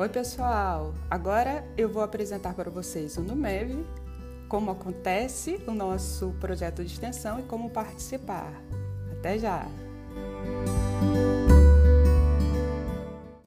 Oi, pessoal! Agora eu vou apresentar para vocês o NUMEV, como acontece o nosso projeto de extensão e como participar. Até já!